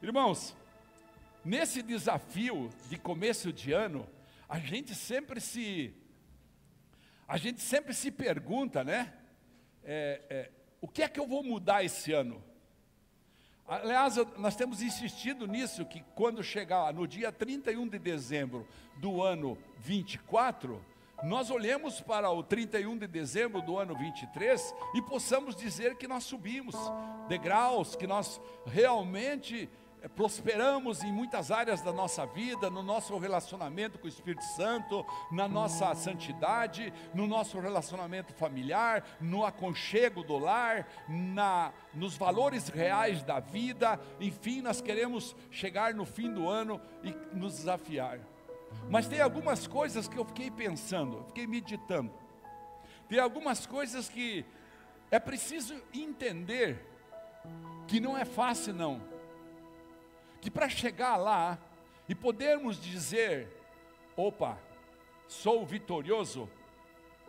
Irmãos, nesse desafio de começo de ano, a gente sempre se a gente sempre se pergunta, né? É, é, o que é que eu vou mudar esse ano? Aliás, nós temos insistido nisso, que quando chegar no dia 31 de dezembro do ano 24, nós olhemos para o 31 de dezembro do ano 23 e possamos dizer que nós subimos degraus, que nós realmente prosperamos em muitas áreas da nossa vida, no nosso relacionamento com o Espírito Santo, na nossa santidade, no nosso relacionamento familiar, no aconchego do lar, na, nos valores reais da vida, enfim, nós queremos chegar no fim do ano e nos desafiar. Mas tem algumas coisas que eu fiquei pensando, fiquei meditando. Tem algumas coisas que é preciso entender que não é fácil não que para chegar lá e podermos dizer, opa, sou vitorioso,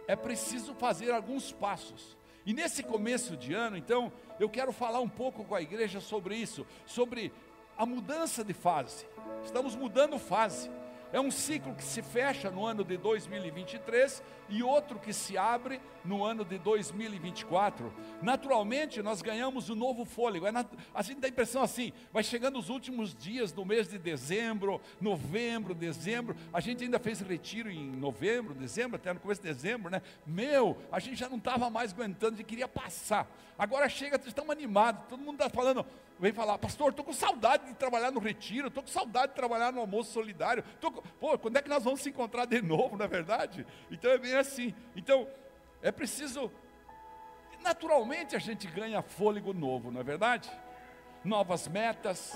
é preciso fazer alguns passos. E nesse começo de ano, então, eu quero falar um pouco com a igreja sobre isso, sobre a mudança de fase. Estamos mudando fase. É um ciclo que se fecha no ano de 2023 e outro que se abre no ano de 2024. Naturalmente, nós ganhamos um novo fôlego. É nat... A gente dá a impressão assim: vai chegando os últimos dias do mês de dezembro, novembro, dezembro. A gente ainda fez retiro em novembro, dezembro, até no começo de dezembro, né? Meu, a gente já não estava mais aguentando, a gente queria passar. Agora chega, estamos animados, todo mundo está falando vem falar, pastor, estou com saudade de trabalhar no retiro, estou com saudade de trabalhar no almoço solidário. Com, pô, quando é que nós vamos se encontrar de novo, não é verdade? Então é bem assim. Então, é preciso. Naturalmente a gente ganha fôlego novo, não é verdade? Novas metas,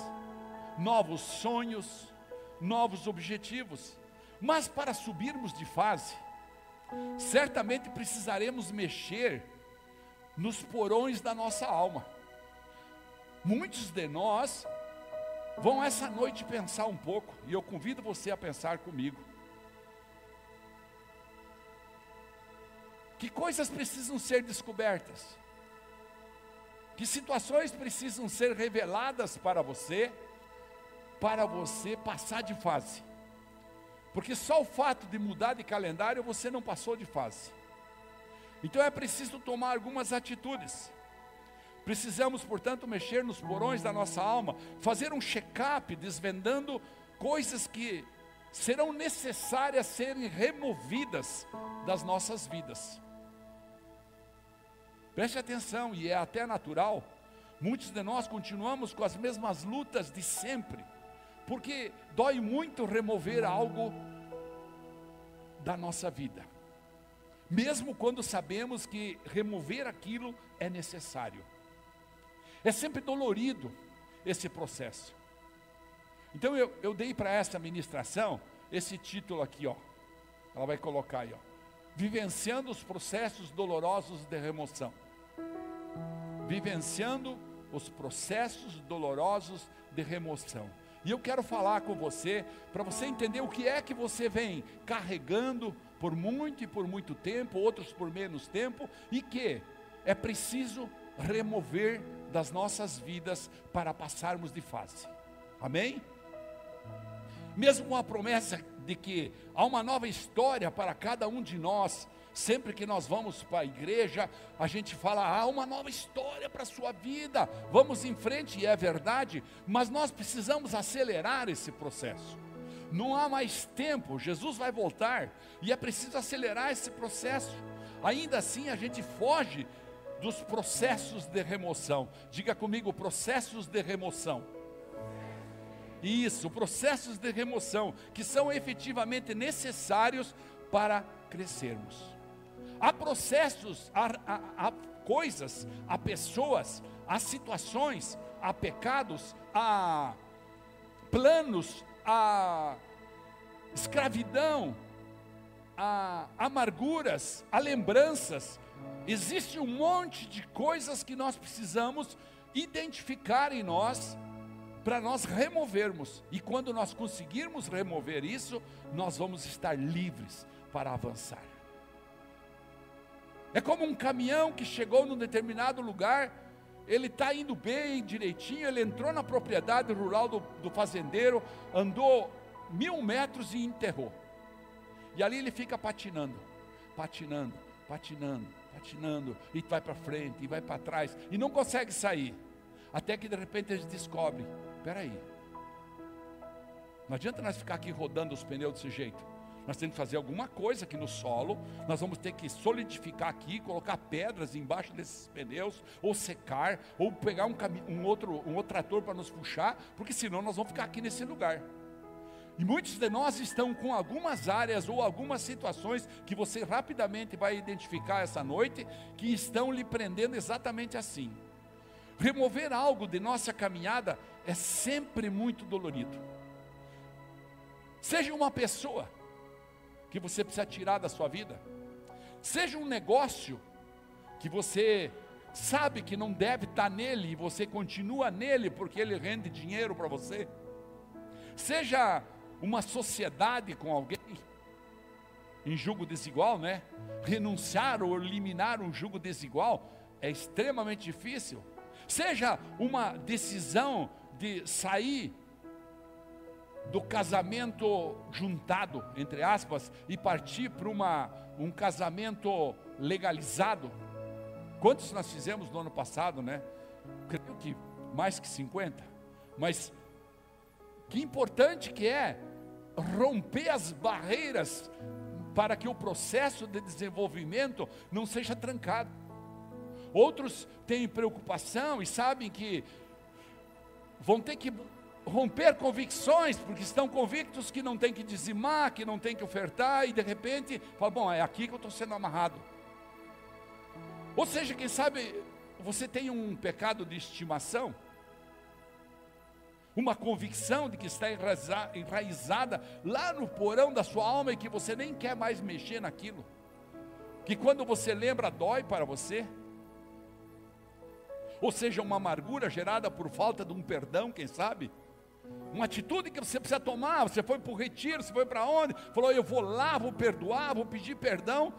novos sonhos, novos objetivos. Mas para subirmos de fase, certamente precisaremos mexer nos porões da nossa alma. Muitos de nós vão essa noite pensar um pouco, e eu convido você a pensar comigo. Que coisas precisam ser descobertas? Que situações precisam ser reveladas para você, para você passar de fase? Porque só o fato de mudar de calendário você não passou de fase. Então é preciso tomar algumas atitudes. Precisamos, portanto, mexer nos porões da nossa alma, fazer um check-up, desvendando coisas que serão necessárias serem removidas das nossas vidas. Preste atenção, e é até natural, muitos de nós continuamos com as mesmas lutas de sempre, porque dói muito remover algo da nossa vida, mesmo quando sabemos que remover aquilo é necessário. É sempre dolorido esse processo. Então eu, eu dei para essa ministração esse título aqui, ó. Ela vai colocar aí, ó. Vivenciando os processos dolorosos de remoção. Vivenciando os processos dolorosos de remoção. E eu quero falar com você, para você entender o que é que você vem carregando por muito e por muito tempo, outros por menos tempo, e que é preciso remover das nossas vidas para passarmos de fase. Amém? Mesmo com a promessa de que há uma nova história para cada um de nós, sempre que nós vamos para a igreja, a gente fala: há uma nova história para a sua vida, vamos em frente, e é verdade, mas nós precisamos acelerar esse processo. Não há mais tempo, Jesus vai voltar e é preciso acelerar esse processo. Ainda assim, a gente foge dos processos de remoção. Diga comigo, processos de remoção. Isso, processos de remoção que são efetivamente necessários para crescermos. Há processos, há, há, há coisas, há pessoas, há situações, há pecados, há planos, há escravidão, há amarguras, há lembranças, Existe um monte de coisas que nós precisamos identificar em nós para nós removermos. E quando nós conseguirmos remover isso, nós vamos estar livres para avançar. É como um caminhão que chegou num determinado lugar ele está indo bem, direitinho, ele entrou na propriedade rural do, do fazendeiro, andou mil metros e enterrou. E ali ele fica patinando, patinando, patinando, patinando, e vai para frente, e vai para trás, e não consegue sair. Até que de repente ele descobre: peraí, não adianta nós ficar aqui rodando os pneus desse jeito. Nós temos que fazer alguma coisa aqui no solo. Nós vamos ter que solidificar aqui, colocar pedras embaixo desses pneus, ou secar, ou pegar um, um outro, um outro trator para nos puxar, porque senão nós vamos ficar aqui nesse lugar. E muitos de nós estão com algumas áreas ou algumas situações que você rapidamente vai identificar essa noite, que estão lhe prendendo exatamente assim. Remover algo de nossa caminhada é sempre muito dolorido. Seja uma pessoa que você precisa tirar da sua vida, seja um negócio que você sabe que não deve estar nele e você continua nele porque ele rende dinheiro para você, seja uma sociedade com alguém em julgo desigual, né? Renunciar ou eliminar um julgo desigual é extremamente difícil. Seja uma decisão de sair do casamento juntado, entre aspas, e partir para uma, um casamento legalizado. Quantos nós fizemos no ano passado, né? Creio que mais que 50. Mas que importante que é romper as barreiras para que o processo de desenvolvimento não seja trancado. Outros têm preocupação e sabem que vão ter que romper convicções, porque estão convictos que não tem que dizimar, que não tem que ofertar, e de repente, fala, bom, é aqui que eu estou sendo amarrado. Ou seja, quem sabe você tem um pecado de estimação, uma convicção de que está enraizada lá no porão da sua alma e que você nem quer mais mexer naquilo, que quando você lembra dói para você, ou seja, uma amargura gerada por falta de um perdão, quem sabe? Uma atitude que você precisa tomar. Você foi para o retiro, você foi para onde? Falou, eu vou lá, vou perdoar, vou pedir perdão.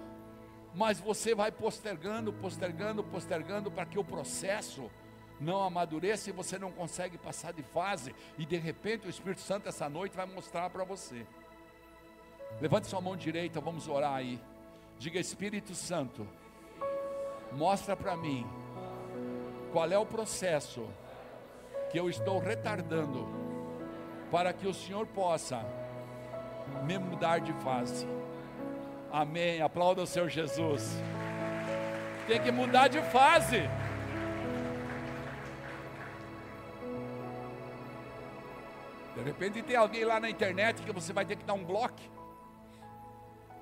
Mas você vai postergando, postergando, postergando para que o processo não amadureça e você não consegue passar de fase. E de repente o Espírito Santo essa noite vai mostrar para você. Levante sua mão direita, vamos orar aí. Diga Espírito Santo, mostra para mim qual é o processo que eu estou retardando para que o Senhor possa me mudar de face. Amém. Aplauda o Senhor Jesus. Tem que mudar de fase. De repente tem alguém lá na internet que você vai ter que dar um bloco.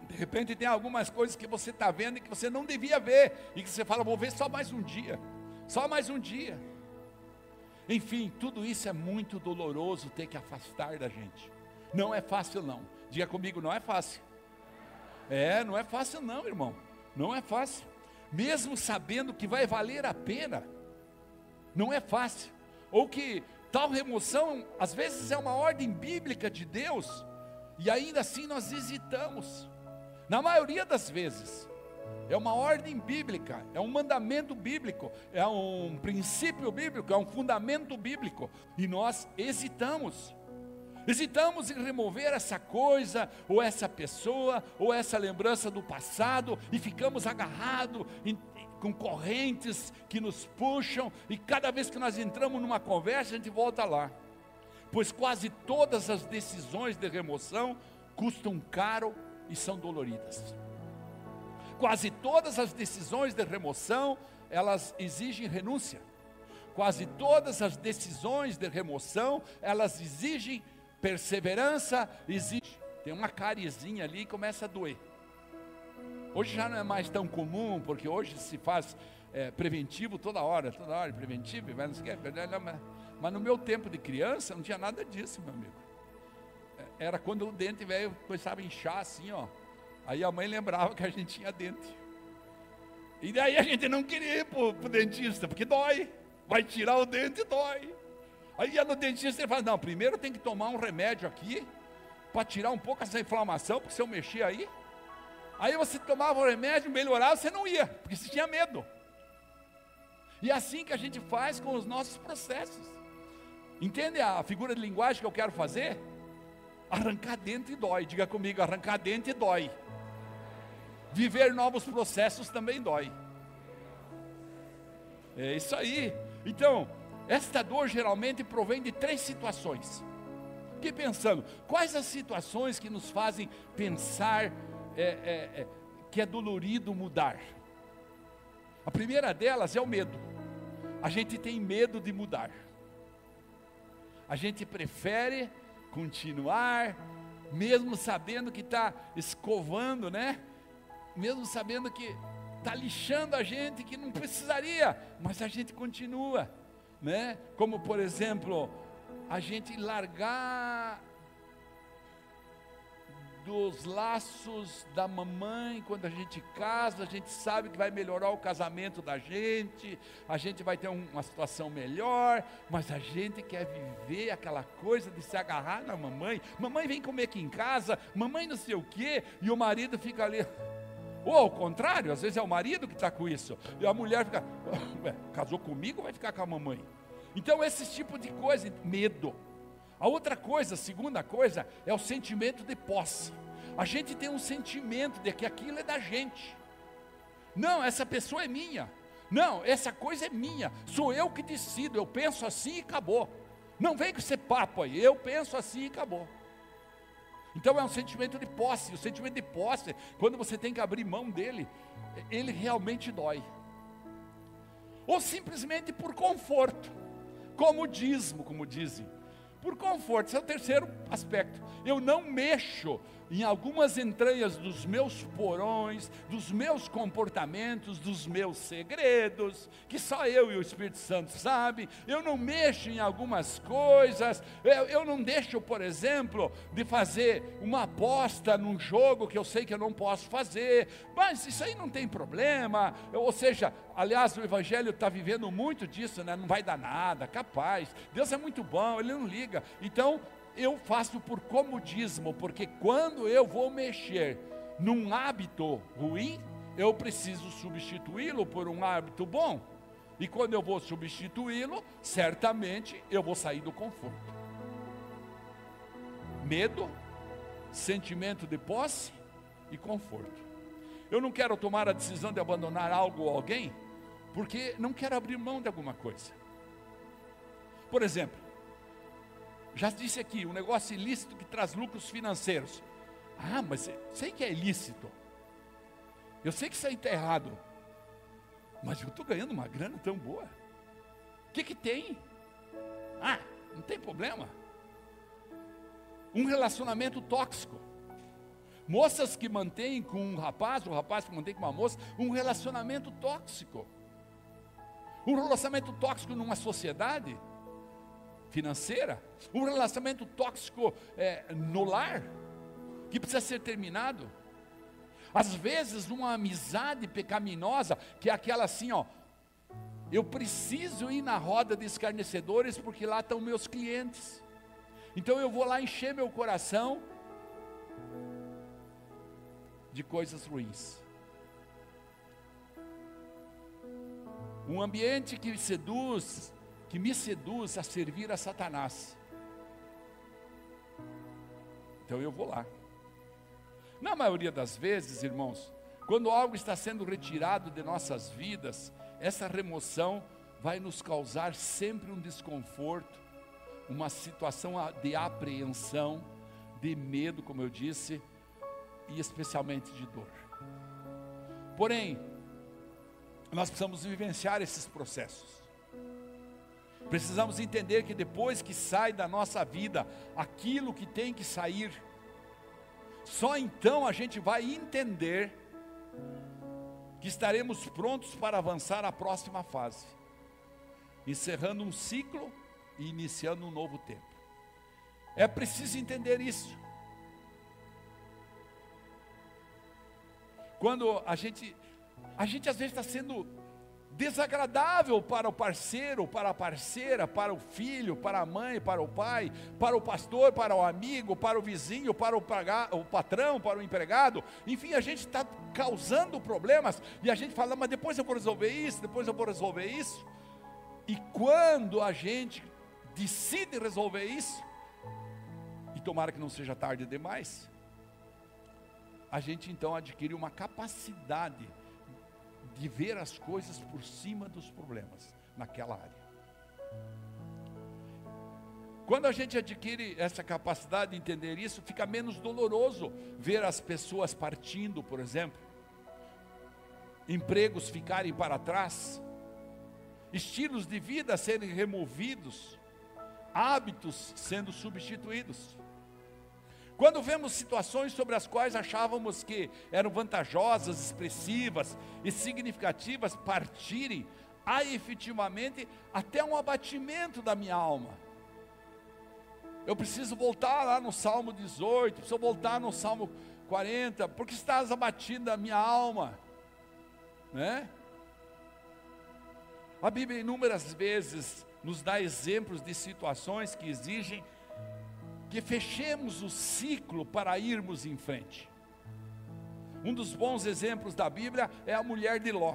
De repente tem algumas coisas que você está vendo e que você não devia ver. E que você fala, vou ver só mais um dia. Só mais um dia. Enfim, tudo isso é muito doloroso ter que afastar da gente. Não é fácil, não. Diga comigo, não é fácil. É, não é fácil, não, irmão. Não é fácil. Mesmo sabendo que vai valer a pena, não é fácil. Ou que tal remoção, às vezes, é uma ordem bíblica de Deus, e ainda assim nós hesitamos. Na maioria das vezes, é uma ordem bíblica, é um mandamento bíblico, é um princípio bíblico, é um fundamento bíblico, e nós hesitamos. Hesitamos em remover essa coisa, ou essa pessoa, ou essa lembrança do passado, e ficamos agarrados em, com correntes que nos puxam, e cada vez que nós entramos numa conversa, a gente volta lá. Pois quase todas as decisões de remoção custam caro e são doloridas quase todas as decisões de remoção, elas exigem renúncia. Quase todas as decisões de remoção, elas exigem perseverança, exigem. Tem uma carizinha ali e começa a doer. Hoje já não é mais tão comum, porque hoje se faz é, preventivo toda hora, toda hora preventivo, mas, não sei, mas no meu tempo de criança não tinha nada disso, meu amigo. É, era quando o dente velho começava a inchar assim, ó. Aí a mãe lembrava que a gente tinha dente. E daí a gente não queria ir para o dentista, porque dói. Vai tirar o dente, dói. Aí ia no dentista e ele fala, não, primeiro tem que tomar um remédio aqui, para tirar um pouco essa inflamação, porque se eu mexer aí. Aí você tomava o remédio, melhorava, você não ia, porque você tinha medo. E é assim que a gente faz com os nossos processos. Entende a figura de linguagem que eu quero fazer? Arrancar dente dói. Diga comigo, arrancar dente dói. Viver novos processos também dói. É isso aí. Então, esta dor geralmente provém de três situações. Fiquei pensando, quais as situações que nos fazem pensar é, é, é, que é dolorido mudar? A primeira delas é o medo. A gente tem medo de mudar. A gente prefere continuar, mesmo sabendo que está escovando, né? Mesmo sabendo que está lixando a gente, que não precisaria, mas a gente continua, né? Como por exemplo, a gente largar dos laços da mamãe, quando a gente casa, a gente sabe que vai melhorar o casamento da gente, a gente vai ter uma situação melhor, mas a gente quer viver aquela coisa de se agarrar na mamãe. Mamãe vem comer aqui em casa, mamãe não sei o quê, e o marido fica ali. Ou ao contrário, às vezes é o marido que está com isso, e a mulher fica, casou comigo, vai ficar com a mamãe. Então, esse tipo de coisa, medo. A outra coisa, a segunda coisa, é o sentimento de posse. A gente tem um sentimento de que aquilo é da gente. Não, essa pessoa é minha. Não, essa coisa é minha. Sou eu que decido. Eu penso assim e acabou. Não vem com esse papo aí. Eu penso assim e acabou. Então é um sentimento de posse. O sentimento de posse, quando você tem que abrir mão dele, ele realmente dói. Ou simplesmente por conforto, comodismo, como dizem por conforto. Esse é o terceiro aspecto. Eu não mexo em algumas entranhas dos meus porões, dos meus comportamentos, dos meus segredos, que só eu e o Espírito Santo sabem. Eu não mexo em algumas coisas. Eu, eu não deixo, por exemplo, de fazer uma aposta num jogo que eu sei que eu não posso fazer. Mas isso aí não tem problema. ou seja, aliás, o Evangelho está vivendo muito disso, né? Não vai dar nada, capaz. Deus é muito bom, Ele não liga. Então, eu faço por comodismo, porque quando eu vou mexer num hábito ruim, eu preciso substituí-lo por um hábito bom. E quando eu vou substituí-lo, certamente eu vou sair do conforto. Medo, sentimento de posse e conforto. Eu não quero tomar a decisão de abandonar algo ou alguém, porque não quero abrir mão de alguma coisa. Por exemplo, já disse aqui, um negócio ilícito que traz lucros financeiros. Ah, mas sei que é ilícito. Eu sei que isso aí está errado. Mas eu estou ganhando uma grana tão boa. O que, que tem? Ah, não tem problema. Um relacionamento tóxico. Moças que mantêm com um rapaz, um rapaz que mantém com uma moça, um relacionamento tóxico. Um relacionamento tóxico numa sociedade financeira, um relacionamento tóxico é, no lar, que precisa ser terminado. Às vezes, uma amizade pecaminosa, que é aquela assim, ó, eu preciso ir na roda de escarnecedores porque lá estão meus clientes. Então eu vou lá encher meu coração de coisas ruins. Um ambiente que seduz que me seduz a servir a Satanás. Então eu vou lá. Na maioria das vezes, irmãos, quando algo está sendo retirado de nossas vidas, essa remoção vai nos causar sempre um desconforto, uma situação de apreensão, de medo, como eu disse, e especialmente de dor. Porém, nós precisamos vivenciar esses processos. Precisamos entender que depois que sai da nossa vida aquilo que tem que sair, só então a gente vai entender que estaremos prontos para avançar à próxima fase, encerrando um ciclo e iniciando um novo tempo. É preciso entender isso. Quando a gente, a gente às vezes está sendo desagradável para o parceiro, para a parceira, para o filho, para a mãe, para o pai, para o pastor, para o amigo, para o vizinho, para o, paga, o patrão, para o empregado. Enfim, a gente está causando problemas e a gente fala, mas depois eu vou resolver isso, depois eu vou resolver isso. E quando a gente decide resolver isso, e tomara que não seja tarde demais, a gente então adquire uma capacidade de ver as coisas por cima dos problemas naquela área. Quando a gente adquire essa capacidade de entender isso, fica menos doloroso ver as pessoas partindo, por exemplo, empregos ficarem para trás, estilos de vida serem removidos, hábitos sendo substituídos. Quando vemos situações sobre as quais achávamos que eram vantajosas, expressivas e significativas partirem, há efetivamente até um abatimento da minha alma. Eu preciso voltar lá no Salmo 18, preciso voltar no Salmo 40, porque estás abatindo a minha alma, né? A Bíblia inúmeras vezes nos dá exemplos de situações que exigem que fechemos o ciclo para irmos em frente. Um dos bons exemplos da Bíblia é a mulher de Ló,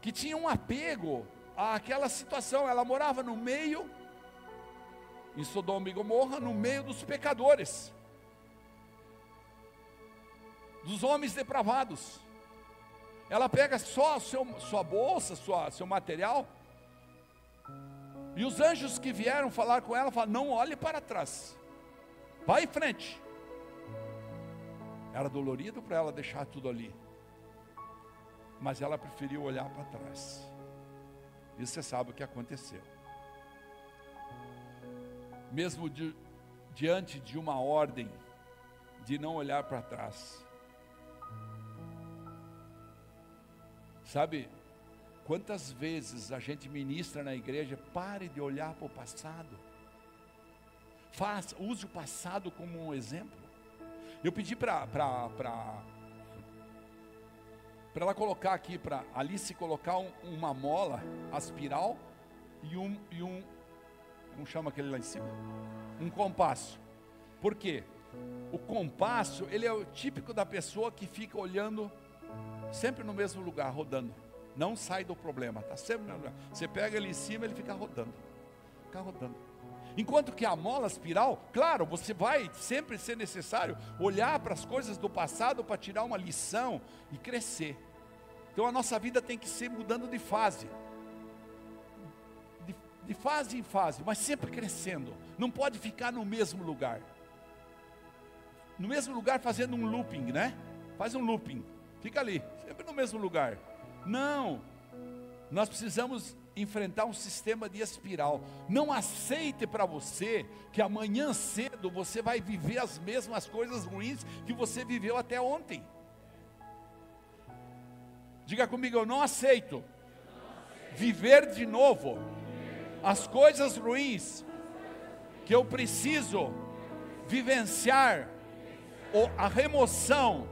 que tinha um apego àquela situação, ela morava no meio, em Sodoma e Gomorra, no meio dos pecadores, dos homens depravados. Ela pega só seu, sua bolsa, sua, seu material, e os anjos que vieram falar com ela falaram: não olhe para trás, vá em frente. Era dolorido para ela deixar tudo ali, mas ela preferiu olhar para trás. E você sabe o que aconteceu. Mesmo de, diante de uma ordem de não olhar para trás, sabe, Quantas vezes a gente ministra na igreja, pare de olhar para o passado. Use o passado como um exemplo. Eu pedi para para ela colocar aqui, para Alice colocar um, uma mola aspiral e um, e um, como chama aquele lá em cima? Um compasso. Por quê? O compasso, ele é o típico da pessoa que fica olhando sempre no mesmo lugar, rodando. Não sai do problema, está sempre no lugar. Você pega ele em cima, ele fica rodando. Fica rodando. Enquanto que a mola espiral, claro, você vai sempre ser necessário olhar para as coisas do passado para tirar uma lição e crescer. Então a nossa vida tem que ser mudando de fase. De, de fase em fase, mas sempre crescendo. Não pode ficar no mesmo lugar. No mesmo lugar fazendo um looping, né? Faz um looping. Fica ali, sempre no mesmo lugar. Não. Nós precisamos enfrentar um sistema de espiral. Não aceite para você que amanhã cedo você vai viver as mesmas coisas ruins que você viveu até ontem. Diga comigo, eu não aceito viver de novo as coisas ruins que eu preciso vivenciar ou a remoção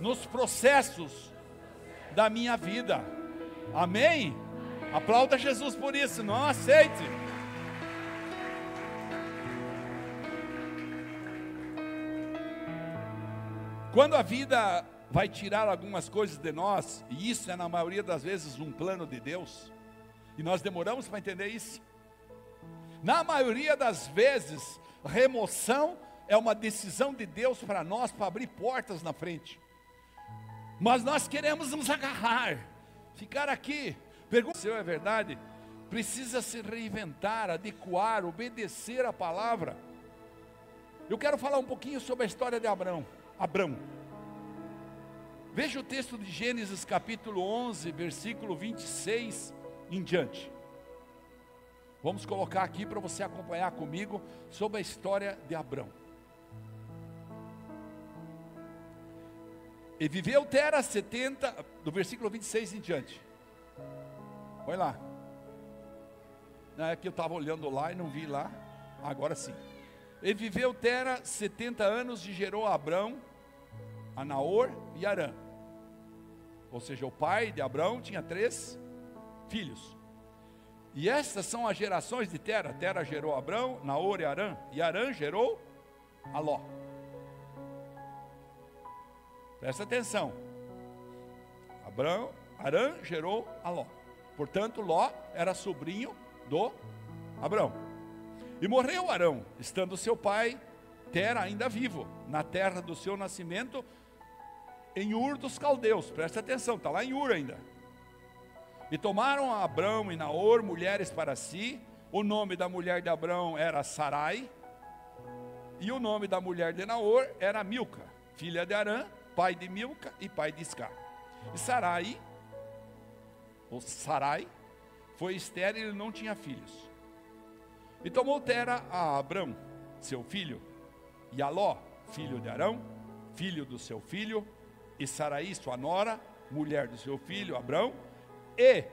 nos processos da minha vida. Amém? Aplauda Jesus por isso, não aceite. Quando a vida vai tirar algumas coisas de nós, e isso é na maioria das vezes um plano de Deus, e nós demoramos para entender isso. Na maioria das vezes, remoção é uma decisão de Deus para nós, para abrir portas na frente. Mas nós queremos nos agarrar, ficar aqui. Pergunta se é verdade. Precisa se reinventar, adequar, obedecer a palavra. Eu quero falar um pouquinho sobre a história de Abraão. Abraão. Veja o texto de Gênesis capítulo 11, versículo 26 em diante. Vamos colocar aqui para você acompanhar comigo sobre a história de Abraão. E viveu Tera 70, do versículo 26 em diante. Olha lá. Não é que eu estava olhando lá e não vi lá. Agora sim. E viveu Tera 70 anos e gerou a Abrão, a Naor e Arã. ou seja, o pai de Abraão tinha três filhos. E estas são as gerações de Tera. Tera gerou Abrão, Naor e Arã. E Arã gerou Aló. Presta atenção. Abrão, Arã gerou Aló. Portanto, Ló era sobrinho do Abrão. E morreu Arão, estando seu pai Tera ainda vivo, na terra do seu nascimento, em Ur dos caldeus. Presta atenção, está lá em Ur ainda. E tomaram Abrão e Naor mulheres para si. O nome da mulher de Abrão era Sarai. E o nome da mulher de Naor era Milca, filha de Arã, pai de Milca e pai de Iscar. E Sarai, ou Sarai, foi estéril e não tinha filhos. E tomou Tera a Abrão, seu filho, e Aló, filho de Arão, filho do seu filho, e Saraí, sua nora, mulher do seu filho Abrão, e,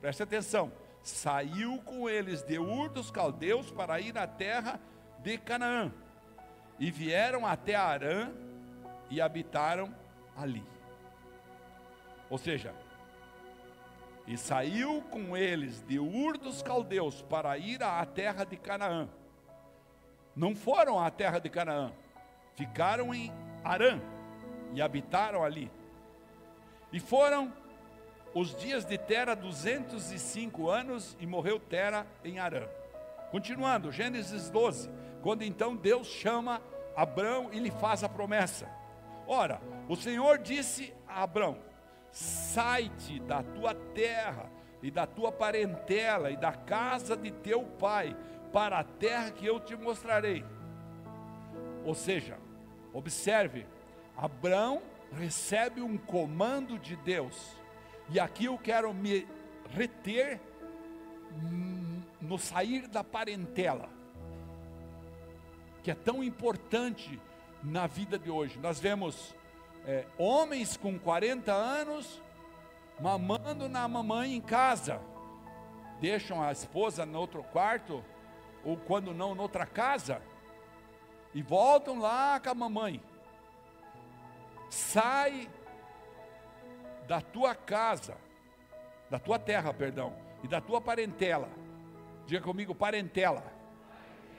preste atenção, saiu com eles de Ur dos Caldeus para ir na terra de Canaã, e vieram até Arã e habitaram ali. Ou seja, e saiu com eles de Ur dos Caldeus para ir à terra de Canaã. Não foram à terra de Canaã, ficaram em Arã e habitaram ali. E foram os dias de Tera 205 anos e morreu Tera em Arã. Continuando, Gênesis 12, quando então Deus chama Abrão e lhe faz a promessa. Ora, o Senhor disse a Abrão: Sai-te da tua terra e da tua parentela e da casa de teu pai para a terra que eu te mostrarei. Ou seja, observe, Abraão recebe um comando de Deus, e aqui eu quero me reter no sair da parentela, que é tão importante na vida de hoje. Nós vemos é, homens com 40 anos mamando na mamãe em casa, deixam a esposa no outro quarto, ou quando não, noutra casa, e voltam lá com a mamãe. Sai da tua casa, da tua terra, perdão, e da tua parentela. Diga comigo, parentela.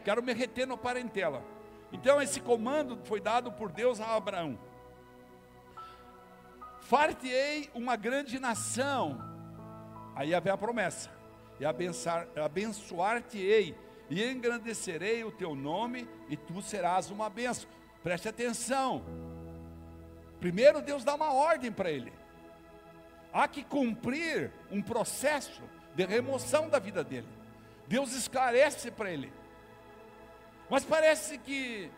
Quero me reter no parentela. Então esse comando foi dado por Deus a Abraão. Fartei uma grande nação. Aí vem a promessa. E abençoar-te-ei e engrandecerei o teu nome e tu serás uma benção. Preste atenção. Primeiro Deus dá uma ordem para ele. Há que cumprir um processo de remoção da vida dele. Deus esclarece para ele. Mas parece que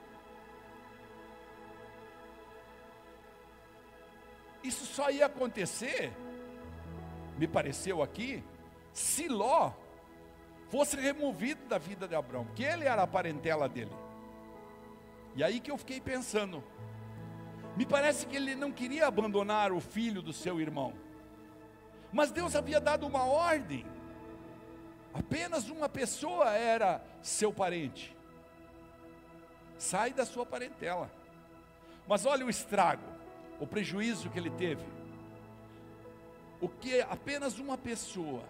isso só ia acontecer, me pareceu aqui, se Ló fosse removido da vida de Abraão, que ele era a parentela dele. E aí que eu fiquei pensando, me parece que ele não queria abandonar o filho do seu irmão, mas Deus havia dado uma ordem, apenas uma pessoa era seu parente, sai da sua parentela, mas olha o estrago, o prejuízo que ele teve, o que apenas uma pessoa,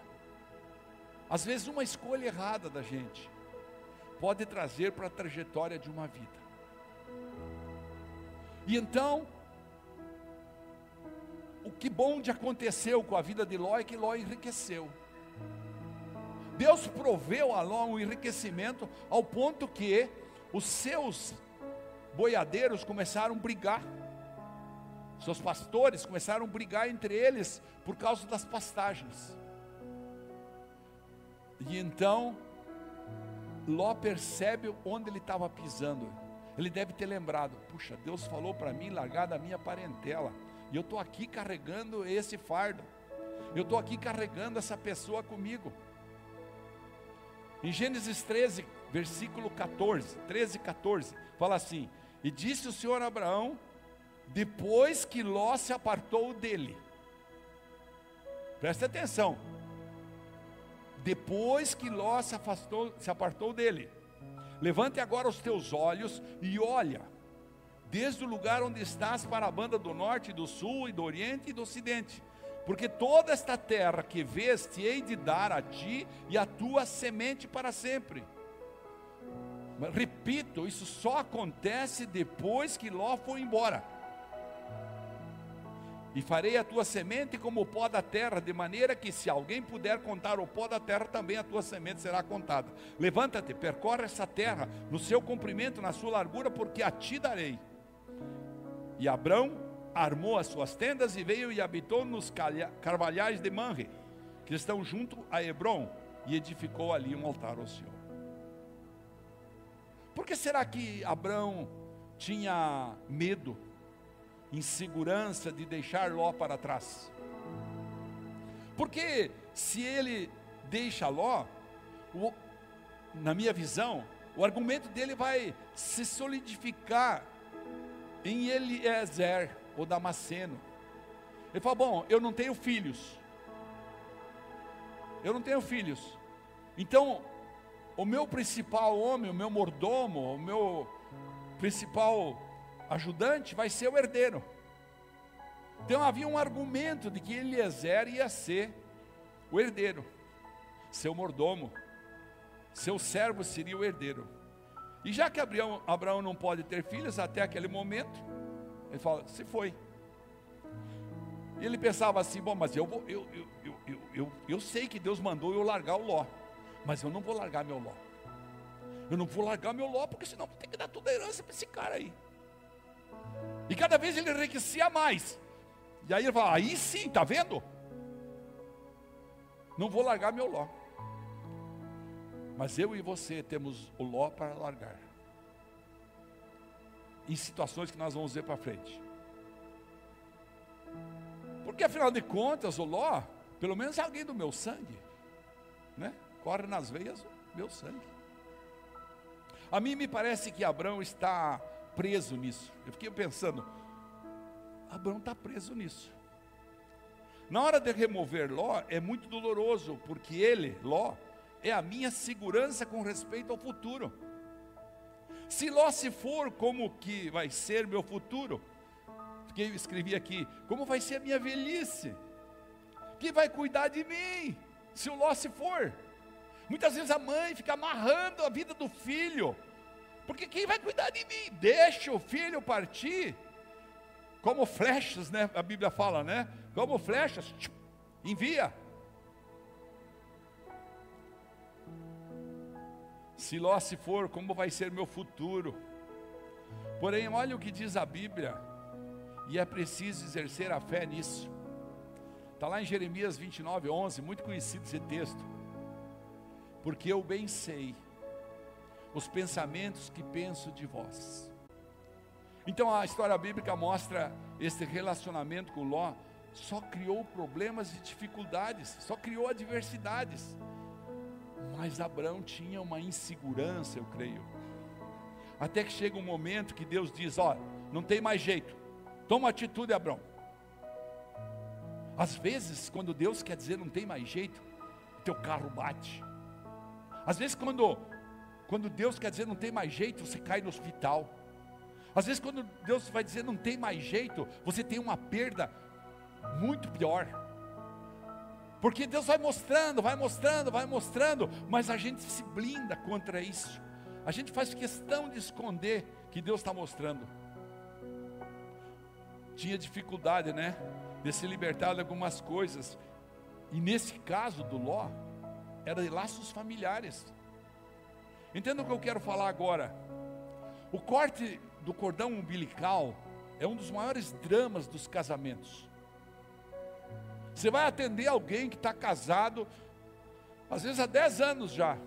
às vezes, uma escolha errada da gente pode trazer para a trajetória de uma vida. E então, o que bom de aconteceu com a vida de Ló é que Ló enriqueceu. Deus proveu a Ló um enriquecimento ao ponto que os seus boiadeiros começaram a brigar. Seus pastores começaram a brigar entre eles por causa das pastagens. E então, Ló percebe onde ele estava pisando. Ele deve ter lembrado: puxa, Deus falou para mim largar da minha parentela. E eu estou aqui carregando esse fardo. Eu estou aqui carregando essa pessoa comigo. Em Gênesis 13, versículo 14, 13 14, fala assim: E disse o Senhor a Abraão, depois que Ló se apartou dele. Presta atenção, depois que Ló se afastou, se apartou dele. Levante agora os teus olhos e olha, desde o lugar onde estás para a banda do norte, do sul e do oriente e do ocidente. porque toda esta terra que vês te hei de dar a ti e a tua semente para sempre. Repito, isso só acontece depois que Ló foi embora. E farei a tua semente como o pó da terra, de maneira que se alguém puder contar o pó da terra, também a tua semente será contada. Levanta-te, percorre essa terra, no seu comprimento, na sua largura, porque a ti darei. E Abrão armou as suas tendas e veio e habitou nos carvalhais de Manre, que estão junto a Hebron, e edificou ali um altar ao Senhor. Por que será que Abrão tinha medo? insegurança de deixar Ló para trás. Porque se ele deixa Ló, o, na minha visão, o argumento dele vai se solidificar em Eliezer ou Damasceno. Ele fala: Bom, eu não tenho filhos. Eu não tenho filhos. Então, o meu principal homem, o meu mordomo, o meu principal ajudante vai ser o herdeiro. Então havia um argumento de que Eliezer ia ser o herdeiro, seu mordomo, seu servo seria o herdeiro. E já que Abraão, Abraão não pode ter filhos até aquele momento, ele fala: se foi. E ele pensava assim: bom, mas eu, vou, eu, eu, eu, eu, eu, eu sei que Deus mandou eu largar o Ló, mas eu não vou largar meu Ló. Eu não vou largar meu Ló, porque senão ter que dar toda a herança para esse cara aí. E cada vez ele enriquecia mais. E aí ele fala: aí sim, está vendo? Não vou largar meu Ló. Mas eu e você temos o Ló para largar. Em situações que nós vamos ver para frente. Porque afinal de contas, o Ló, pelo menos é alguém do meu sangue, né? Corre nas veias o meu sangue. A mim me parece que Abraão está preso nisso. Eu fiquei pensando, Abraão está preso nisso. Na hora de remover Ló, é muito doloroso, porque ele, Ló, é a minha segurança com respeito ao futuro. Se Ló se for, como que vai ser meu futuro? Eu escrevi aqui, como vai ser a minha velhice? Quem vai cuidar de mim? Se o Ló se for. Muitas vezes a mãe fica amarrando a vida do filho porque quem vai cuidar de mim? Deixa o filho partir. Como flechas, né? A Bíblia fala, né? Como flechas, envia. Se Ló se for, como vai ser meu futuro? Porém, olha o que diz a Bíblia, e é preciso exercer a fé nisso. Está lá em Jeremias 29, 11, muito conhecido esse texto. Porque eu bem sei os pensamentos que penso de vós. Então a história bíblica mostra esse relacionamento com Ló só criou problemas e dificuldades, só criou adversidades. Mas Abraão tinha uma insegurança, eu creio. Até que chega um momento que Deus diz: Ó, não tem mais jeito, toma atitude, Abraão. Às vezes, quando Deus quer dizer não tem mais jeito, teu carro bate. Às vezes, quando quando Deus quer dizer não tem mais jeito, você cai no hospital. Às vezes, quando Deus vai dizer não tem mais jeito, você tem uma perda muito pior. Porque Deus vai mostrando, vai mostrando, vai mostrando, mas a gente se blinda contra isso. A gente faz questão de esconder que Deus está mostrando. Tinha dificuldade, né? De se libertar de algumas coisas. E nesse caso do Ló, era de laços familiares. Entenda o que eu quero falar agora. O corte do cordão umbilical é um dos maiores dramas dos casamentos. Você vai atender alguém que está casado, às vezes há 10 anos já.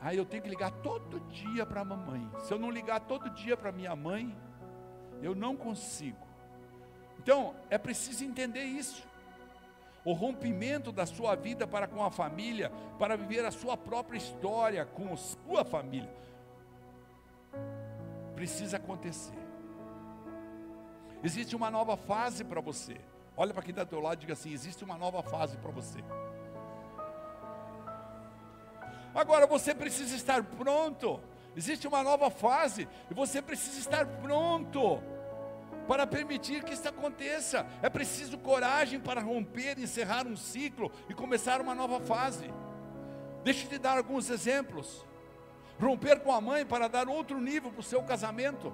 Aí eu tenho que ligar todo dia para a mamãe. Se eu não ligar todo dia para minha mãe, eu não consigo. Então, é preciso entender isso o rompimento da sua vida para com a família, para viver a sua própria história com a sua família, precisa acontecer. Existe uma nova fase para você. Olha para quem está do teu lado e diga assim: existe uma nova fase para você. Agora você precisa estar pronto. Existe uma nova fase e você precisa estar pronto. Para permitir que isso aconteça. É preciso coragem para romper, encerrar um ciclo e começar uma nova fase. Deixa eu te dar alguns exemplos. Romper com a mãe para dar outro nível para o seu casamento.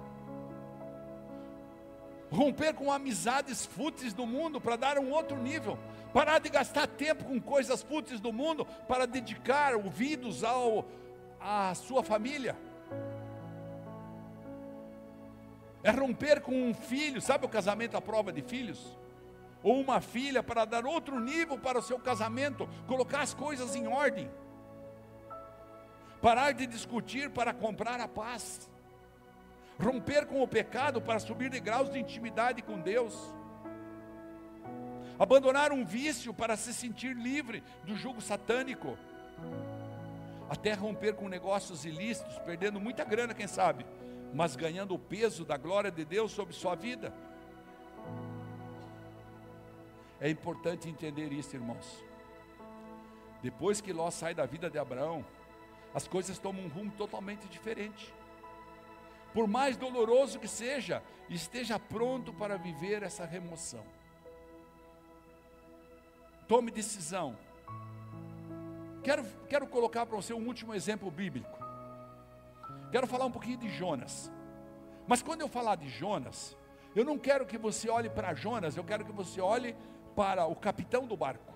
Romper com amizades fúteis do mundo para dar um outro nível. Parar de gastar tempo com coisas fúteis do mundo para dedicar ouvidos ao, à sua família. É romper com um filho, sabe o casamento à prova de filhos? Ou uma filha para dar outro nível para o seu casamento, colocar as coisas em ordem. Parar de discutir para comprar a paz. Romper com o pecado para subir de graus de intimidade com Deus. Abandonar um vício para se sentir livre do jugo satânico. Até romper com negócios ilícitos, perdendo muita grana, quem sabe, mas ganhando o peso da glória de Deus sobre sua vida. É importante entender isso, irmãos. Depois que Ló sai da vida de Abraão, as coisas tomam um rumo totalmente diferente. Por mais doloroso que seja, esteja pronto para viver essa remoção. Tome decisão. Quero, quero colocar para você um último exemplo bíblico. Quero falar um pouquinho de Jonas. Mas quando eu falar de Jonas, eu não quero que você olhe para Jonas, eu quero que você olhe para o capitão do barco.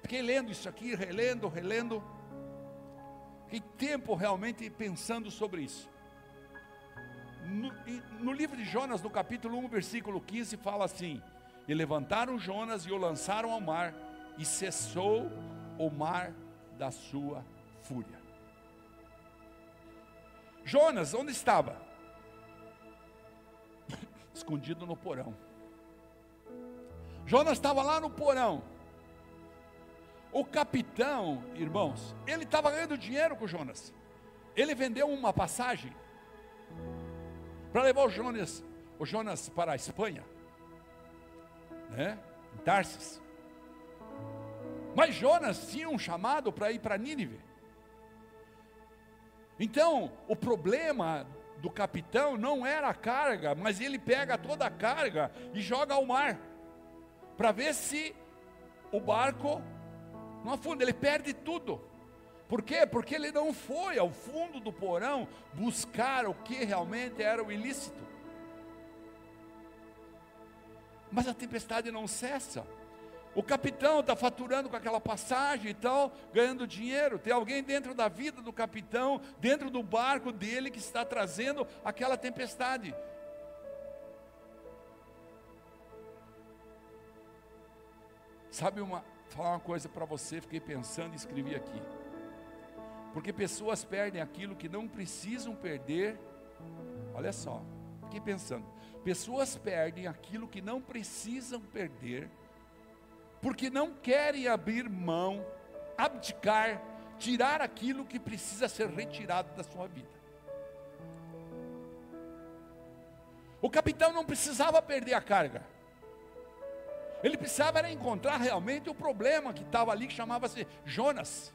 Fiquei lendo isso aqui, relendo, relendo. Fiquei tempo realmente pensando sobre isso. No, no, livro de Jonas, no capítulo 1, versículo 15, fala assim: E levantaram Jonas e o lançaram ao mar, e cessou o mar da sua fúria. Jonas, onde estava? Escondido no porão. Jonas estava lá no porão. O capitão, irmãos, ele estava ganhando dinheiro com Jonas. Ele vendeu uma passagem para levar o Jonas, o Jonas para a Espanha, né? Em Tarsis. Mas Jonas tinha um chamado para ir para Nínive. Então, o problema do capitão não era a carga, mas ele pega toda a carga e joga ao mar, para ver se o barco não afunda, ele perde tudo. Por quê? Porque ele não foi ao fundo do porão buscar o que realmente era o ilícito. Mas a tempestade não cessa. O capitão está faturando com aquela passagem e tal, ganhando dinheiro. Tem alguém dentro da vida do capitão, dentro do barco dele, que está trazendo aquela tempestade. Sabe uma, falar uma coisa para você, fiquei pensando e escrevi aqui. Porque pessoas perdem aquilo que não precisam perder. Olha só, fiquei pensando. Pessoas perdem aquilo que não precisam perder, porque não querem abrir mão, abdicar, tirar aquilo que precisa ser retirado da sua vida. O capitão não precisava perder a carga. Ele precisava encontrar realmente o problema que estava ali, que chamava-se Jonas.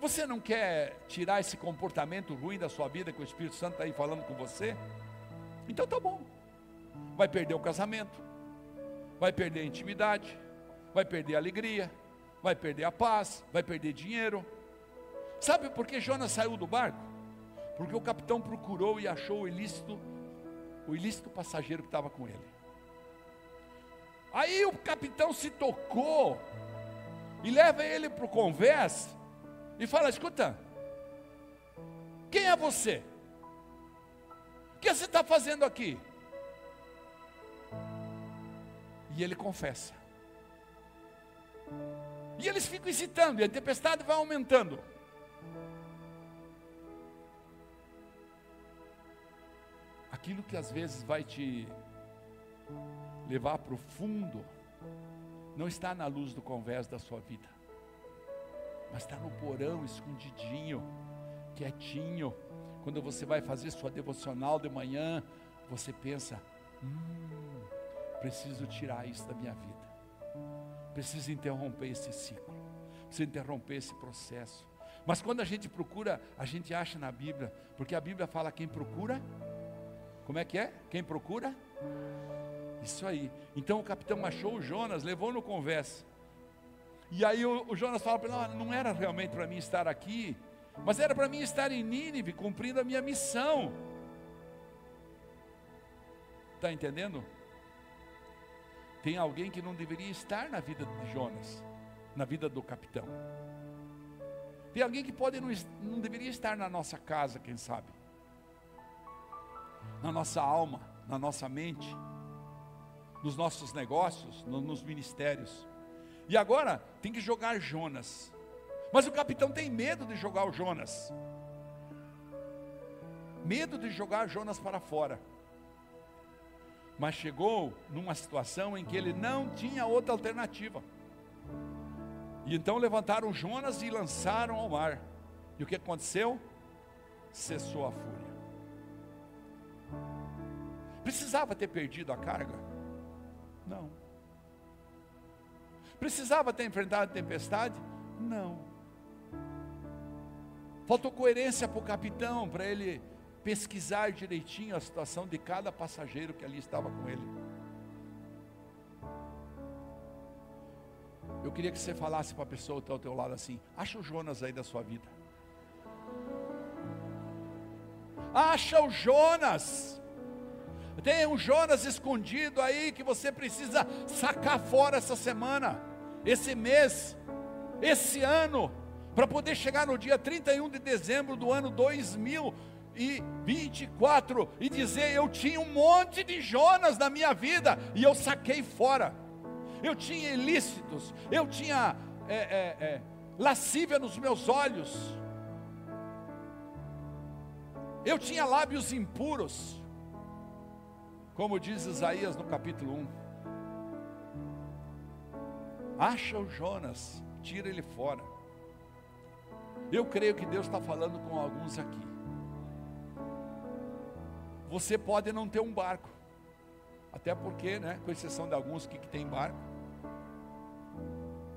Você não quer tirar esse comportamento ruim da sua vida que o Espírito Santo está aí falando com você? Então tá bom. Vai perder o casamento, vai perder a intimidade, vai perder a alegria, vai perder a paz, vai perder dinheiro. Sabe por que Jonas saiu do barco? Porque o capitão procurou e achou o ilícito o ilícito passageiro que estava com ele. Aí o capitão se tocou e leva ele para o convés e fala: escuta, quem é você? O que você está fazendo aqui? E ele confessa. E eles ficam incitando, e a tempestade vai aumentando. aquilo que às vezes vai te levar para o fundo, não está na luz do convés da sua vida, mas está no porão, escondidinho, quietinho. Quando você vai fazer sua devocional de manhã, você pensa: hum, preciso tirar isso da minha vida, preciso interromper esse ciclo, preciso interromper esse processo, Mas quando a gente procura, a gente acha na Bíblia, porque a Bíblia fala quem procura, como é que é? Quem procura? Isso aí. Então o capitão achou o Jonas, levou no conversa. E aí o, o Jonas fala para ele: não, não era realmente para mim estar aqui, mas era para mim estar em Nínive, cumprindo a minha missão. Está entendendo? Tem alguém que não deveria estar na vida de Jonas, na vida do capitão. Tem alguém que pode não, não deveria estar na nossa casa, quem sabe, na nossa alma, na nossa mente, nos nossos negócios, no, nos ministérios. E agora tem que jogar Jonas. Mas o capitão tem medo de jogar o Jonas. Medo de jogar Jonas para fora. Mas chegou numa situação em que ele não tinha outra alternativa. E então levantaram Jonas e lançaram ao mar. E o que aconteceu? Cessou a fúria. Precisava ter perdido a carga? Não. Precisava ter enfrentado a tempestade? Não. Faltou coerência para o capitão, para ele pesquisar direitinho a situação de cada passageiro que ali estava com ele. Eu queria que você falasse para a pessoa que está ao teu lado assim: acha o Jonas aí da sua vida. Acha o Jonas. Tem um Jonas escondido aí que você precisa sacar fora essa semana, esse mês, esse ano, para poder chegar no dia 31 de dezembro do ano 2024 e dizer: Eu tinha um monte de Jonas na minha vida e eu saquei fora. Eu tinha ilícitos, eu tinha é, é, é, lascívia nos meus olhos, eu tinha lábios impuros como diz Isaías no capítulo 1. Acha o Jonas, tira ele fora. Eu creio que Deus está falando com alguns aqui. Você pode não ter um barco, até porque, né, com exceção de alguns que, que tem barco,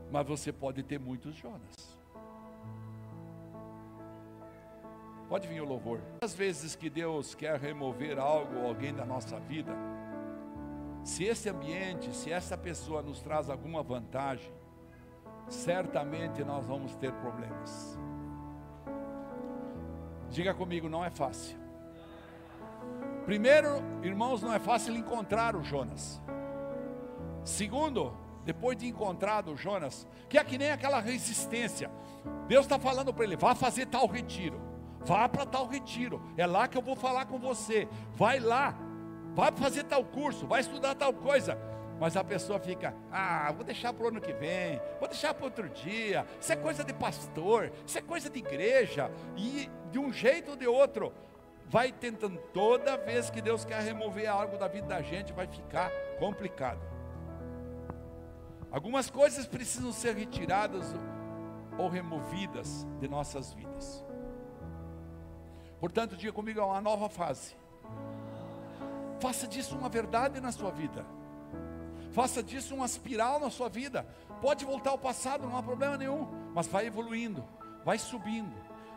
mas você pode ter muitos Jonas. Pode vir o louvor. Às vezes que Deus quer remover algo ou alguém da nossa vida, se esse ambiente, se essa pessoa nos traz alguma vantagem, certamente nós vamos ter problemas. Diga comigo, não é fácil. Primeiro, irmãos, não é fácil encontrar o Jonas. Segundo, depois de encontrado o Jonas, que é que nem aquela resistência. Deus está falando para ele: vá fazer tal retiro. Vá para tal retiro, é lá que eu vou falar com você. Vai lá, vai fazer tal curso, vai estudar tal coisa. Mas a pessoa fica, ah, vou deixar para o ano que vem, vou deixar para outro dia. Isso é coisa de pastor, isso é coisa de igreja. E de um jeito ou de outro, vai tentando, toda vez que Deus quer remover algo da vida da gente, vai ficar complicado. Algumas coisas precisam ser retiradas ou removidas de nossas vidas. Portanto, diga comigo, é uma nova fase. Faça disso uma verdade na sua vida. Faça disso uma espiral na sua vida. Pode voltar ao passado, não há problema nenhum, mas vai evoluindo, vai subindo,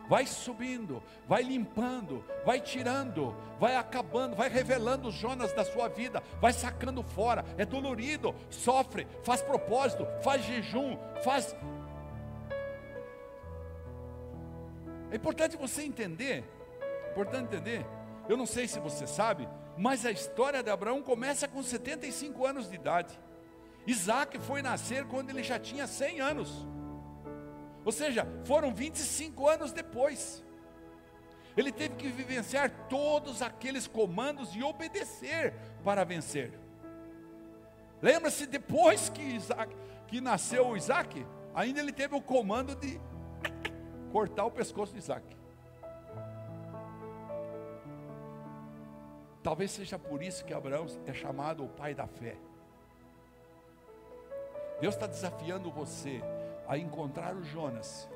vai subindo, vai limpando, vai tirando, vai acabando, vai revelando os Jonas da sua vida, vai sacando fora. É dolorido, sofre, faz propósito, faz jejum, faz. É importante você entender Importante entender. Eu não sei se você sabe, mas a história de Abraão começa com 75 anos de idade. Isaac foi nascer quando ele já tinha 100 anos. Ou seja, foram 25 anos depois. Ele teve que vivenciar todos aqueles comandos e obedecer para vencer. Lembra-se depois que, Isaac, que nasceu Isaac, ainda ele teve o comando de cortar o pescoço de Isaac. Talvez seja por isso que Abraão é chamado o pai da fé. Deus está desafiando você a encontrar o Jonas.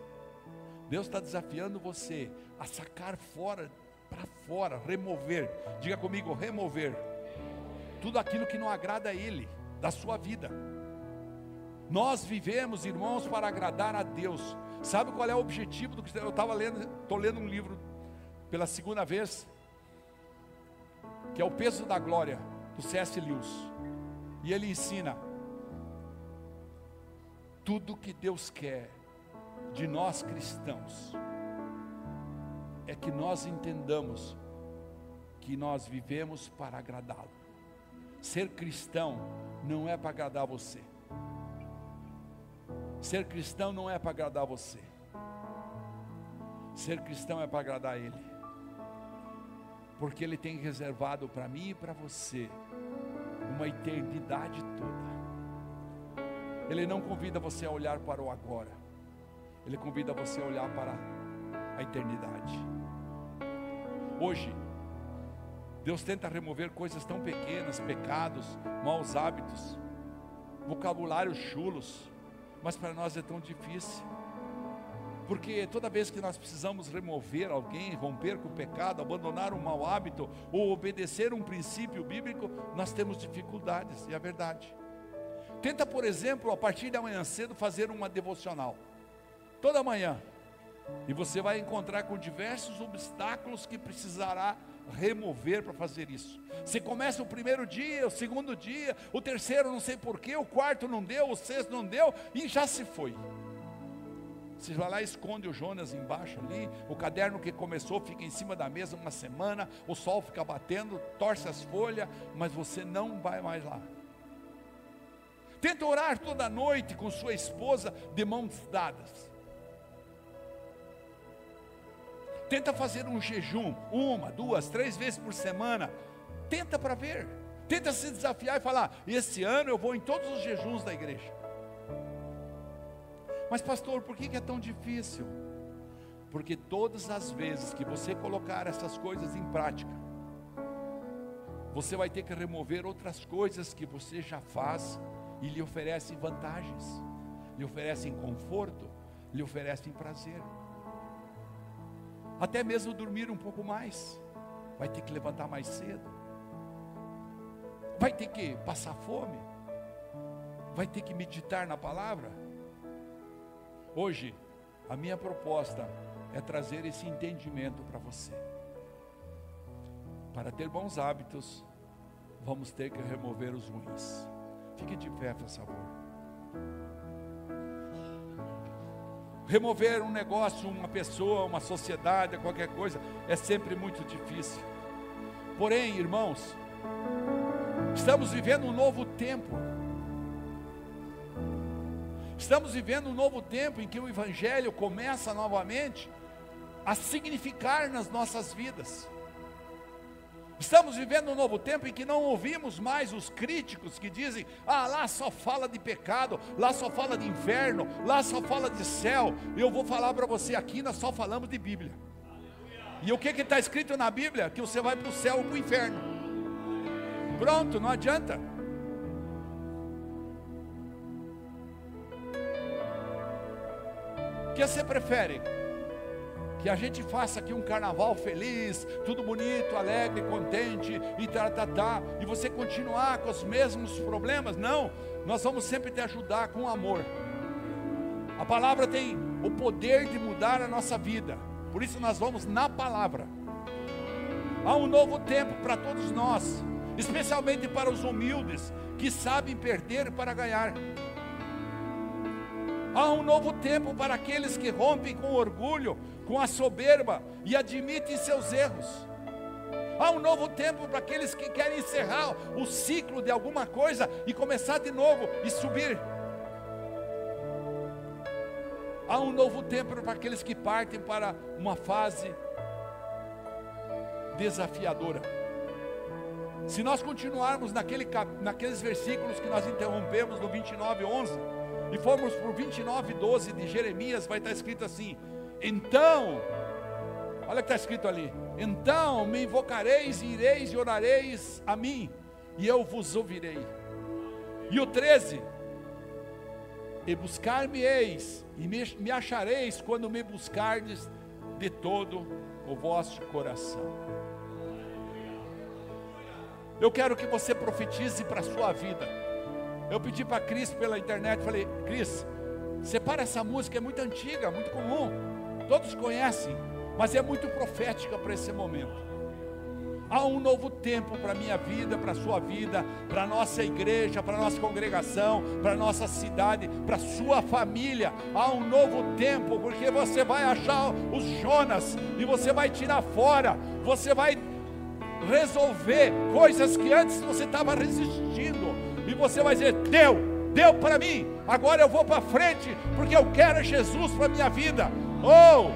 Deus está desafiando você a sacar fora, para fora, remover. Diga comigo, remover. Tudo aquilo que não agrada a Ele, da sua vida. Nós vivemos, irmãos, para agradar a Deus. Sabe qual é o objetivo do que eu estava lendo? Estou lendo um livro pela segunda vez, que é o peso da glória do C.S. Lewis. E ele ensina tudo que Deus quer de nós cristãos é que nós entendamos que nós vivemos para agradá-lo. Ser cristão não é para agradar você. Ser cristão não é para agradar você. Ser cristão é para agradar Ele. Porque Ele tem reservado para mim e para você uma eternidade toda. Ele não convida você a olhar para o agora. Ele convida você a olhar para a eternidade. Hoje, Deus tenta remover coisas tão pequenas, pecados, maus hábitos, vocabulários chulos, mas para nós é tão difícil. Porque toda vez que nós precisamos remover alguém, romper com o pecado, abandonar um mau hábito ou obedecer um princípio bíblico, nós temos dificuldades, e é verdade. Tenta, por exemplo, a partir da manhã cedo fazer uma devocional. Toda manhã. E você vai encontrar com diversos obstáculos que precisará remover para fazer isso. Você começa o primeiro dia, o segundo dia, o terceiro não sei porquê, o quarto não deu, o sexto não deu e já se foi. Você vai lá esconde o Jonas embaixo ali, o caderno que começou fica em cima da mesa uma semana, o sol fica batendo, torce as folhas, mas você não vai mais lá. Tenta orar toda noite com sua esposa de mãos dadas. Tenta fazer um jejum, uma, duas, três vezes por semana. Tenta para ver. Tenta se desafiar e falar: esse ano eu vou em todos os jejuns da igreja. Mas, pastor, por que é tão difícil? Porque todas as vezes que você colocar essas coisas em prática, você vai ter que remover outras coisas que você já faz e lhe oferecem vantagens, lhe oferecem conforto, lhe oferecem prazer até mesmo dormir um pouco mais, vai ter que levantar mais cedo, vai ter que passar fome, vai ter que meditar na palavra. Hoje, a minha proposta é trazer esse entendimento para você. Para ter bons hábitos, vamos ter que remover os ruins. Fique de pé, por favor. Remover um negócio, uma pessoa, uma sociedade, qualquer coisa, é sempre muito difícil. Porém, irmãos, estamos vivendo um novo tempo. Estamos vivendo um novo tempo em que o Evangelho começa novamente a significar nas nossas vidas. Estamos vivendo um novo tempo em que não ouvimos mais os críticos que dizem: ah, lá só fala de pecado, lá só fala de inferno, lá só fala de céu. Eu vou falar para você aqui, nós só falamos de Bíblia. E o que está escrito na Bíblia? Que você vai para o céu ou para o inferno. Pronto, não adianta. O que você prefere? Que a gente faça aqui um carnaval feliz, tudo bonito, alegre, contente e tá, tá, tá, e você continuar com os mesmos problemas? Não, nós vamos sempre te ajudar com amor. A palavra tem o poder de mudar a nossa vida, por isso nós vamos na palavra. Há um novo tempo para todos nós, especialmente para os humildes que sabem perder para ganhar. Há um novo tempo para aqueles que rompem com orgulho, com a soberba e admitem seus erros. Há um novo tempo para aqueles que querem encerrar o ciclo de alguma coisa e começar de novo e subir. Há um novo tempo para aqueles que partem para uma fase desafiadora. Se nós continuarmos naquele, naqueles versículos que nós interrompemos no 29, 11, e formos para o 29, 12 de Jeremias, vai estar escrito assim: Então, olha o que está escrito ali: Então me invocareis, ireis e orareis a mim, e eu vos ouvirei. E o 13: E buscar-me-eis, e me, me achareis quando me buscardes de todo o vosso coração. Eu quero que você profetize para a sua vida Eu pedi para Cris pela internet, falei, Cris, separa essa música, é muito antiga, muito comum, todos conhecem, mas é muito profética para esse momento. Há um novo tempo para a minha vida, para a sua vida, para a nossa igreja, para a nossa congregação, para a nossa cidade, para a sua família. Há um novo tempo, porque você vai achar os Jonas e você vai tirar fora, você vai resolver coisas que antes você estava resistindo, você vai dizer: deu, deu para mim, agora eu vou para frente, porque eu quero Jesus para a minha vida. Oh,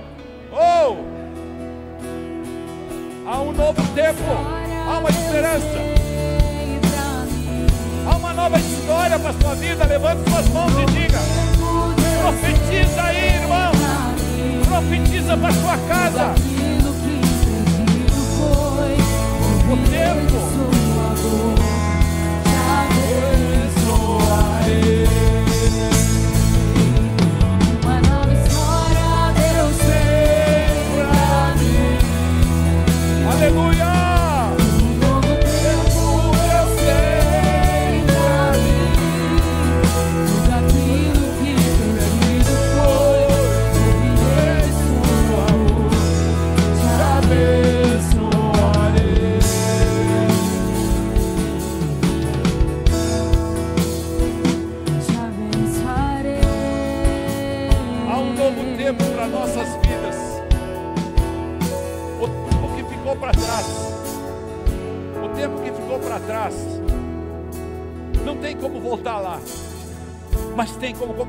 oh! Há um novo tempo, há uma esperança. Há uma nova história para a sua vida. Levante suas mãos e diga: profetiza aí, irmão. Profetiza para a sua casa. O tempo. I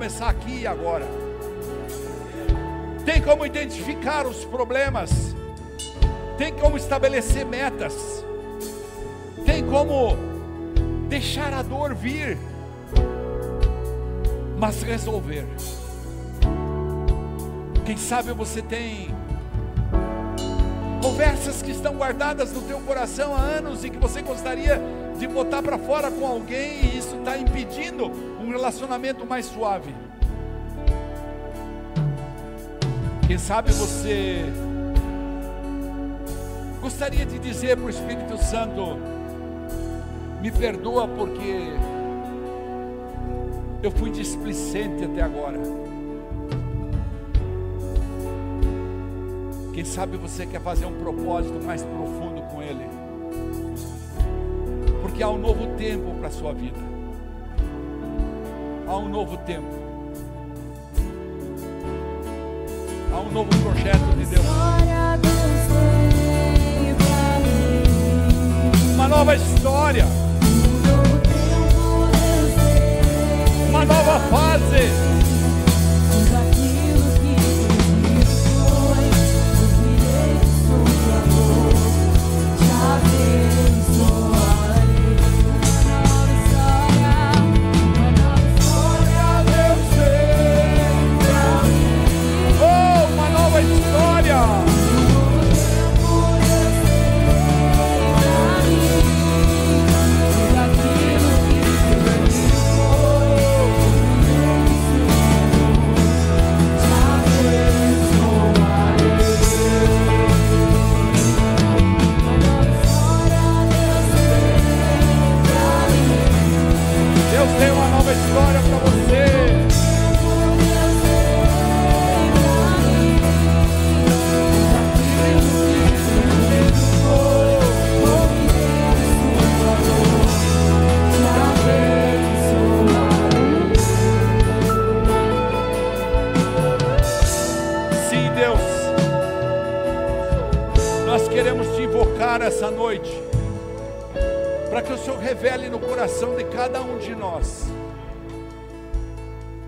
começar aqui e agora. Tem como identificar os problemas, tem como estabelecer metas, tem como deixar a dor vir, mas resolver. Quem sabe você tem conversas que estão guardadas no teu coração há anos e que você gostaria de botar para fora com alguém e isso está impedindo um relacionamento mais suave. Quem sabe você gostaria de dizer para o Espírito Santo: me perdoa porque eu fui displicente até agora. Quem sabe você quer fazer um propósito mais profundo porque há um novo tempo para a sua vida. Há um novo tempo. Há um novo projeto de Deus. Uma nova história. Uma nova fase.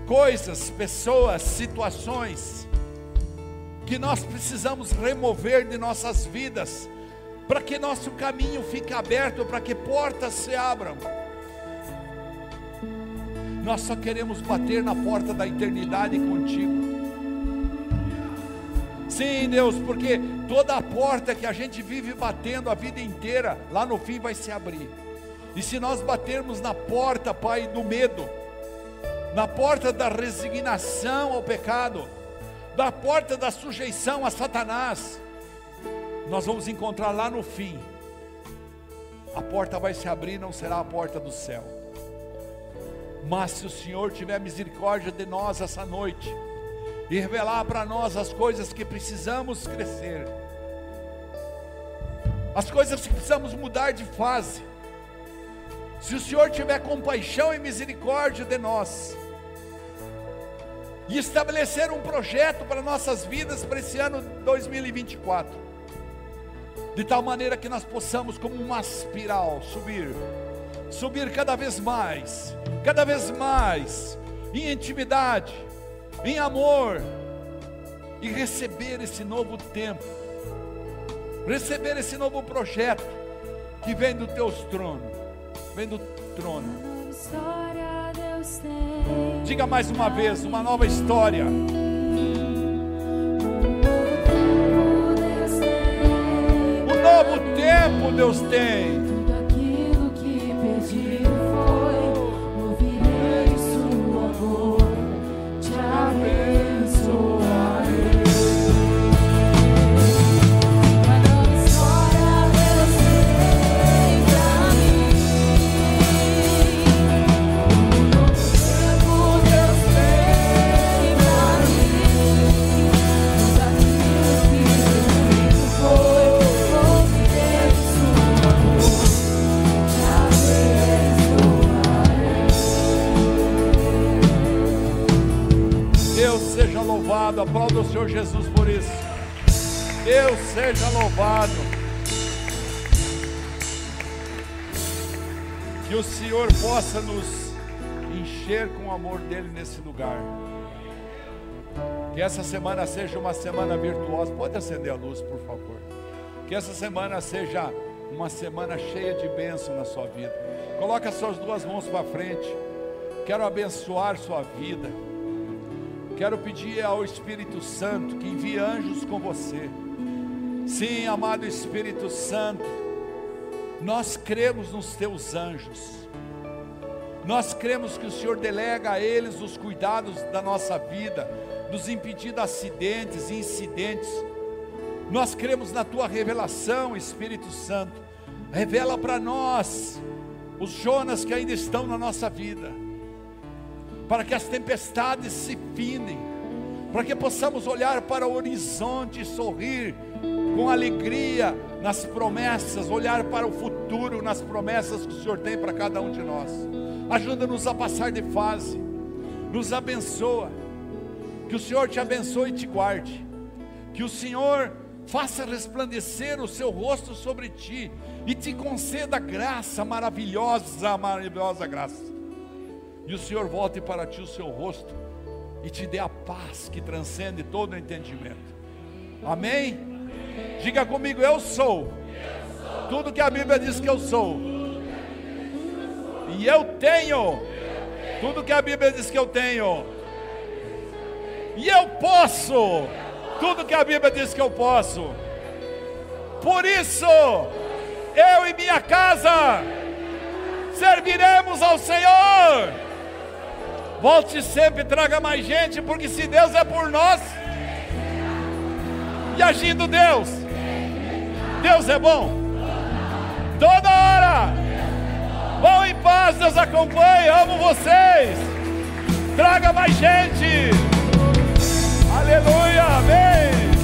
Coisas, pessoas, situações que nós precisamos remover de nossas vidas, para que nosso caminho fique aberto, para que portas se abram. Nós só queremos bater na porta da eternidade contigo. Sim, Deus, porque toda a porta que a gente vive batendo a vida inteira, lá no fim vai se abrir. E se nós batermos na porta, Pai, do medo, na porta da resignação ao pecado, da porta da sujeição a Satanás, nós vamos encontrar lá no fim. A porta vai se abrir, não será a porta do céu. Mas se o Senhor tiver misericórdia de nós essa noite e revelar para nós as coisas que precisamos crescer, as coisas que precisamos mudar de fase, se o Senhor tiver compaixão e misericórdia de nós, e estabelecer um projeto para nossas vidas para esse ano 2024, de tal maneira que nós possamos, como uma espiral, subir, subir cada vez mais, cada vez mais, em intimidade, em amor, e receber esse novo tempo, receber esse novo projeto que vem do teu trono, vem do trono. Diga mais uma vez, uma nova história. Um novo tempo Deus tem. Louvado, aplauda o Senhor Jesus por isso. Deus seja louvado. Que o Senhor possa nos encher com o amor dele nesse lugar. Que essa semana seja uma semana virtuosa. Pode acender a luz, por favor. Que essa semana seja uma semana cheia de bênção na sua vida. Coloque as suas duas mãos para frente. Quero abençoar sua vida. Quero pedir ao Espírito Santo que envie anjos com você. Sim, amado Espírito Santo, nós cremos nos teus anjos. Nós cremos que o Senhor delega a eles os cuidados da nossa vida, nos impedindo acidentes e incidentes. Nós cremos na tua revelação, Espírito Santo. Revela para nós os Jonas que ainda estão na nossa vida para que as tempestades se finem, para que possamos olhar para o horizonte e sorrir com alegria nas promessas, olhar para o futuro nas promessas que o Senhor tem para cada um de nós. Ajuda-nos a passar de fase, nos abençoa, que o Senhor te abençoe e te guarde, que o Senhor faça resplandecer o seu rosto sobre ti e te conceda graça maravilhosa, maravilhosa graça e o Senhor volte para ti o seu rosto e te dê a paz que transcende todo o entendimento. Amém? Diga comigo, eu sou. Tudo que a Bíblia diz que eu sou. E eu tenho. Tudo que a Bíblia diz que eu tenho. E eu posso. Tudo que a Bíblia diz que eu posso. Por isso, eu e minha casa serviremos ao Senhor. Volte sempre e traga mais gente, porque se Deus é por nós, e agindo Deus, Deus é bom. Toda hora. Vão em paz, Deus acompanhe. Amo vocês. Traga mais gente. Aleluia. Amém.